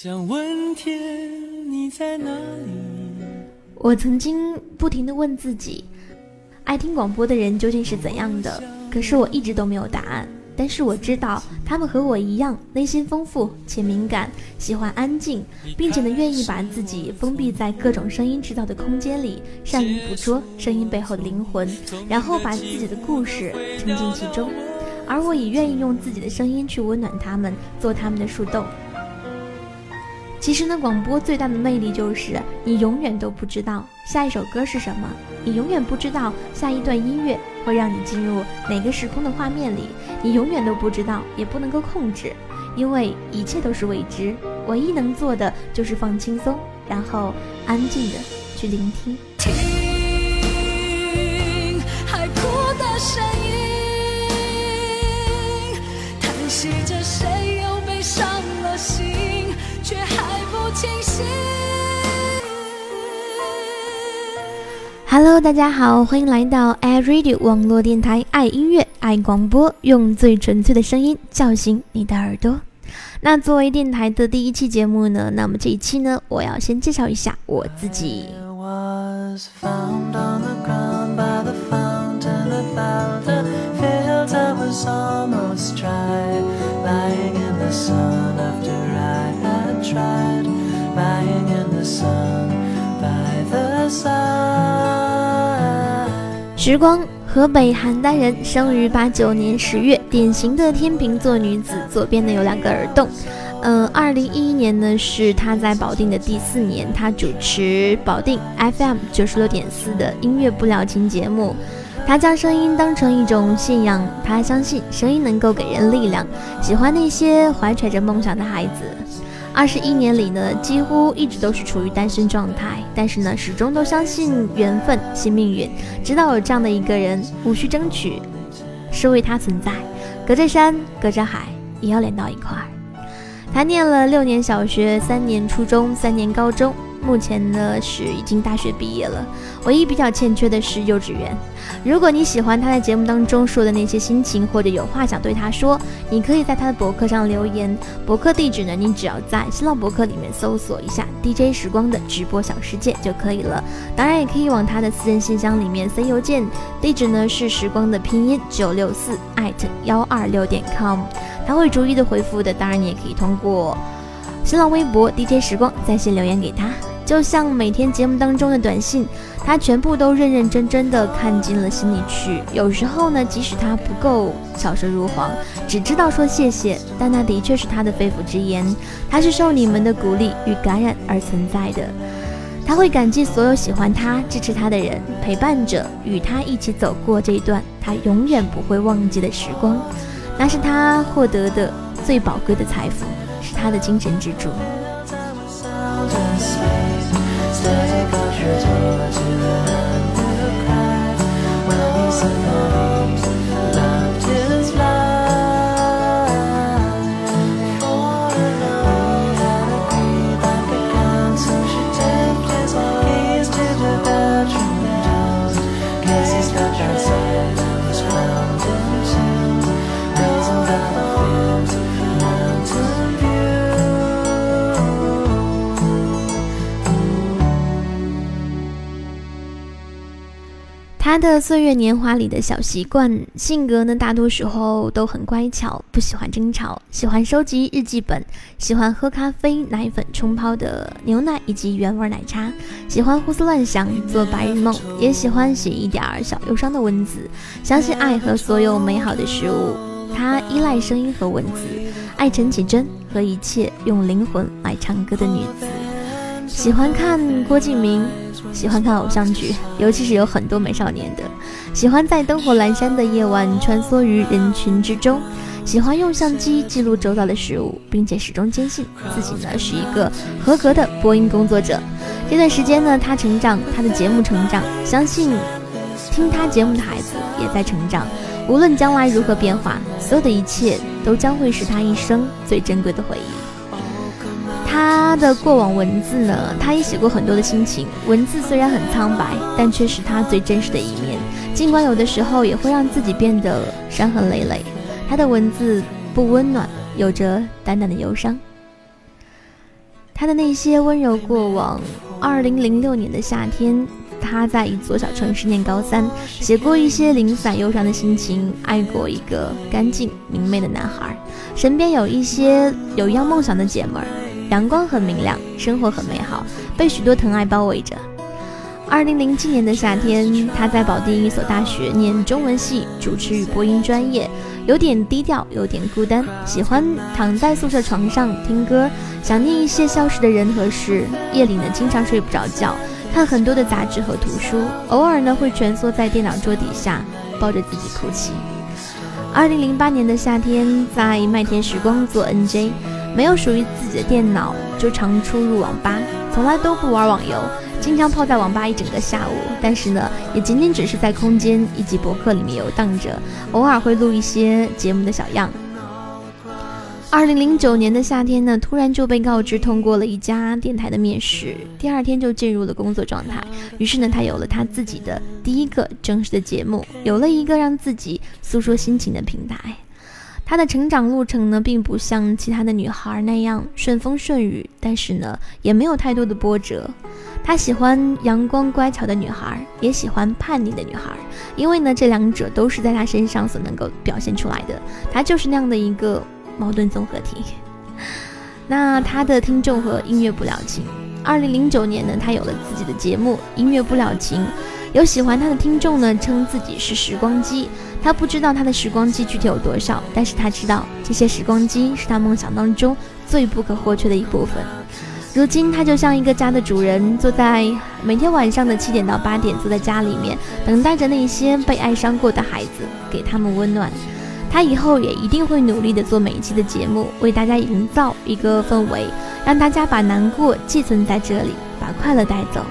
想问天你在哪里？我曾经不停地问自己，爱听广播的人究竟是怎样的？可是我一直都没有答案。但是我知道，他们和我一样，内心丰富且敏感，喜欢安静，并且呢，愿意把自己封闭在各种声音制造的空间里，善于捕捉声音背后的灵魂，然后把自己的故事沉浸其中。而我也愿意用自己的声音去温暖他们，做他们的树洞。其实呢，广播最大的魅力就是你永远都不知道下一首歌是什么，你永远不知道下一段音乐会让你进入哪个时空的画面里，你永远都不知道，也不能够控制，因为一切都是未知。唯一能做的就是放轻松，然后安静的去聆听。Hello，大家好，欢迎来到 Air Radio 网络电台，爱音乐，爱广播，用最纯粹的声音叫醒你的耳朵。那作为电台的第一期节目呢，那么这一期呢，我要先介绍一下我自己。时光，河北邯郸人，生于八九年十月，典型的天秤座女子，左边呢有两个耳洞。嗯，二零一一年呢是她在保定的第四年，她主持保定 FM 九十六点四的音乐不了情节目。她将声音当成一种信仰，她相信声音能够给人力量，喜欢那些怀揣着梦想的孩子。二十一年里呢，几乎一直都是处于单身状态，但是呢，始终都相信缘分，信命运，直到有这样的一个人，无需争取，是为他存在，隔着山，隔着海，也要连到一块儿。他念了六年小学，三年初中，三年高中。目前呢是已经大学毕业了，唯一比较欠缺的是幼稚园。如果你喜欢他在节目当中说的那些心情，或者有话想对他说，你可以在他的博客上留言。博客地址呢，你只要在新浪博客里面搜索一下 DJ 时光的直播小世界就可以了。当然也可以往他的私人信箱里面塞邮件，地址呢是时光的拼音九六四艾特幺二六点 com，他会逐一的回复的。当然你也可以通过。新浪微博 DJ 时光在线留言给他，就像每天节目当中的短信，他全部都认认真真的看进了心里去。有时候呢，即使他不够巧舌如簧，只知道说谢谢，但那的确是他的肺腑之言。他是受你们的鼓励与感染而存在的，他会感激所有喜欢他、支持他的人，陪伴着与他一起走过这一段他永远不会忘记的时光，那是他获得的最宝贵的财富。是他的精神支柱。us alone. 他的岁月年华里的小习惯，性格呢，大多时候都很乖巧，不喜欢争吵，喜欢收集日记本，喜欢喝咖啡、奶粉冲泡的牛奶以及原味奶茶，喜欢胡思乱想，做白日梦，也喜欢写一点儿小忧伤的文字，相信爱和所有美好的事物。他依赖声音和文字，爱陈绮贞和一切用灵魂来唱歌的女子，喜欢看郭敬明。喜欢看偶像剧，尤其是有很多美少年的。喜欢在灯火阑珊的夜晚穿梭于人群之中。喜欢用相机记录周遭的事物，并且始终坚信自己呢是一个合格的播音工作者。这段时间呢，他成长，他的节目成长，相信听他节目的孩子也在成长。无论将来如何变化，所有的一切都将会是他一生最珍贵的回忆。他的过往文字呢？他也写过很多的心情。文字虽然很苍白，但却是他最真实的一面。尽管有的时候也会让自己变得伤痕累累。他的文字不温暖，有着淡淡的忧伤。他的那些温柔过往。二零零六年的夏天，他在一座小城市念高三，写过一些零散忧伤的心情，爱过一个干净明媚的男孩，身边有一些有一样梦想的姐妹儿，阳光很明亮，生活很美好，被许多疼爱包围着。二零零七年的夏天，他在保定一所大学念中文系，主持与播音专业，有点低调，有点孤单，喜欢躺在宿舍床上听歌，想念一些消失的人和事。夜里呢，经常睡不着觉，看很多的杂志和图书，偶尔呢会蜷缩在电脑桌底下，抱着自己哭泣。二零零八年的夏天，在麦田时光做 NJ，没有属于自己的电脑，就常出入网吧，从来都不玩网游。经常泡在网吧一整个下午，但是呢，也仅仅只是在空间以及博客里面游荡着，偶尔会录一些节目的小样。二零零九年的夏天呢，突然就被告知通过了一家电台的面试，第二天就进入了工作状态。于是呢，他有了他自己的第一个正式的节目，有了一个让自己诉说心情的平台。她的成长路程呢，并不像其他的女孩那样顺风顺雨，但是呢，也没有太多的波折。他喜欢阳光乖巧的女孩，也喜欢叛逆的女孩，因为呢，这两者都是在他身上所能够表现出来的。他就是那样的一个矛盾综合体。那他的听众和音乐不了情。二零零九年呢，他有了自己的节目《音乐不了情》，有喜欢他的听众呢，称自己是时光机。他不知道他的时光机具体有多少，但是他知道这些时光机是他梦想当中最不可或缺的一部分。如今，他就像一个家的主人，坐在每天晚上的七点到八点，坐在家里面，等待着那些被爱伤过的孩子，给他们温暖。他以后也一定会努力的做每一期的节目，为大家营造一个氛围，让大家把难过寄存在这里，把快乐带走。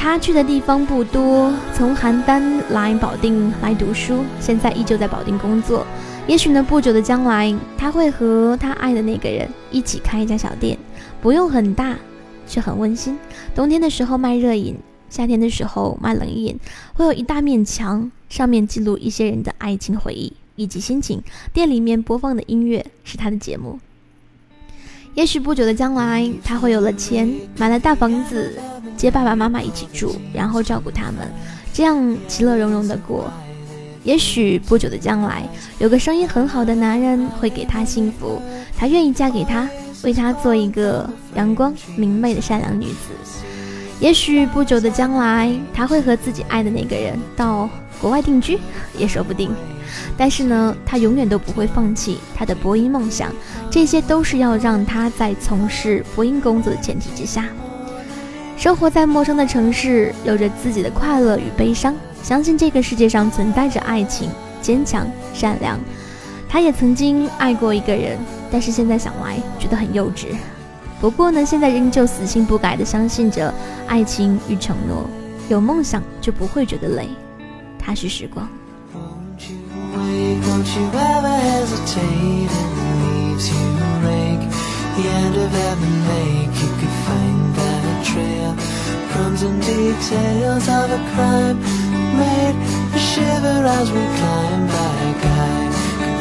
他去的地方不多，从邯郸来保定来读书，现在依旧在保定工作。也许呢，不久的将来，他会和他爱的那个人一起开一家小店，不用很大，却很温馨。冬天的时候卖热饮，夏天的时候卖冷饮，会有一大面墙，上面记录一些人的爱情回忆以及心情。店里面播放的音乐是他的节目。也许不久的将来，他会有了钱，买了大房子，接爸爸妈妈一起住，然后照顾他们，这样其乐融融的过。也许不久的将来，有个生意很好的男人会给她幸福，她愿意嫁给他，为他做一个阳光明媚的善良女子。也许不久的将来，他会和自己爱的那个人到国外定居，也说不定。但是呢，他永远都不会放弃他的播音梦想，这些都是要让他在从事播音工作的前提之下。生活在陌生的城市，有着自己的快乐与悲伤。相信这个世界上存在着爱情，坚强善良。他也曾经爱过一个人，但是现在想来觉得很幼稚。不过呢，现在仍旧死性不改地相信着爱情与承诺。有梦想就不会觉得累。他是时光。Don't you ever hesitate and the needs you rake the end of heaven make you could find that a trail. Comes in details of a crime made for shiver as we climb by a guy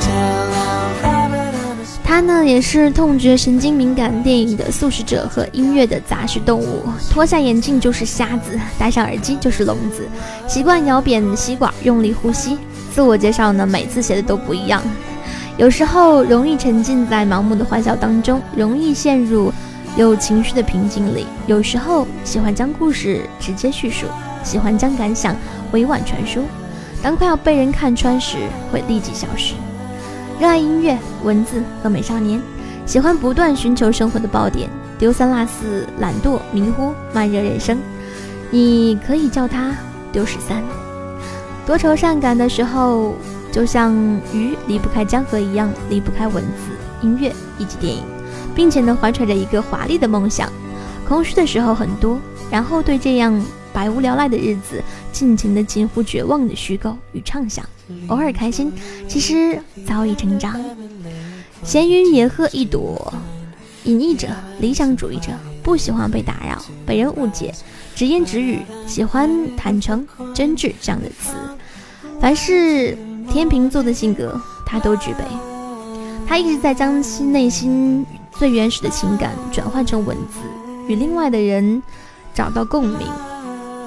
tell our rabbit i was. 它呢也是痛觉神经敏感电影的素食者和音乐的杂食动物。脱下眼镜就是瞎子戴上耳机就是聋子。习惯咬扁吸管用力呼吸。自我介绍呢，每次写的都不一样。有时候容易沉浸在盲目的欢笑当中，容易陷入有情绪的瓶颈里。有时候喜欢将故事直接叙述，喜欢将感想委婉传输。当快要被人看穿时，会立即消失。热爱音乐、文字和美少年，喜欢不断寻求生活的爆点，丢三落四、懒惰、迷糊、慢热人生。你可以叫他丢十三。多愁善感的时候，就像鱼离不开江河一样，离不开文字、音乐以及电影，并且呢，怀揣着一个华丽的梦想。空虚的时候很多，然后对这样。百无聊赖的日子，尽情的近乎绝望的虚构与畅想，偶尔开心，其实早已成长。闲云野鹤一朵，隐逸者，理想主义者，不喜欢被打扰，被人误解，直言直语，喜欢坦诚、真挚这样的词。凡是天秤座的性格，他都具备。他一直在将心内心最原始的情感转换成文字，与另外的人找到共鸣，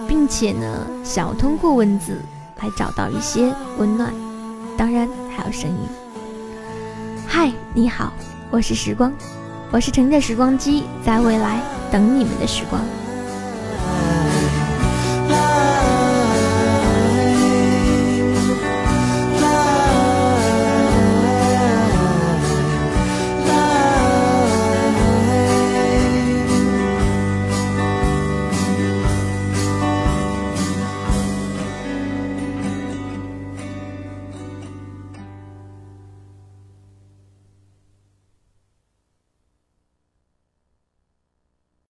并且呢，想要通过文字来找到一些温暖，当然还有声音。嗨，你好，我是时光，我是乘着时光机在未来等你们的时光。